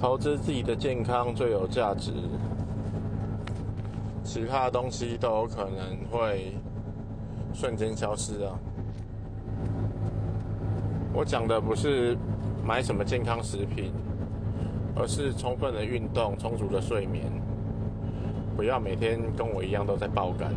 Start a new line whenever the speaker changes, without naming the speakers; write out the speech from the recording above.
投资自己的健康最有价值其他东西都有可能会瞬间消失啊。我讲的不是买什么健康食品而是充分的运动充足的睡眠不要每天跟我一样都在爆肝。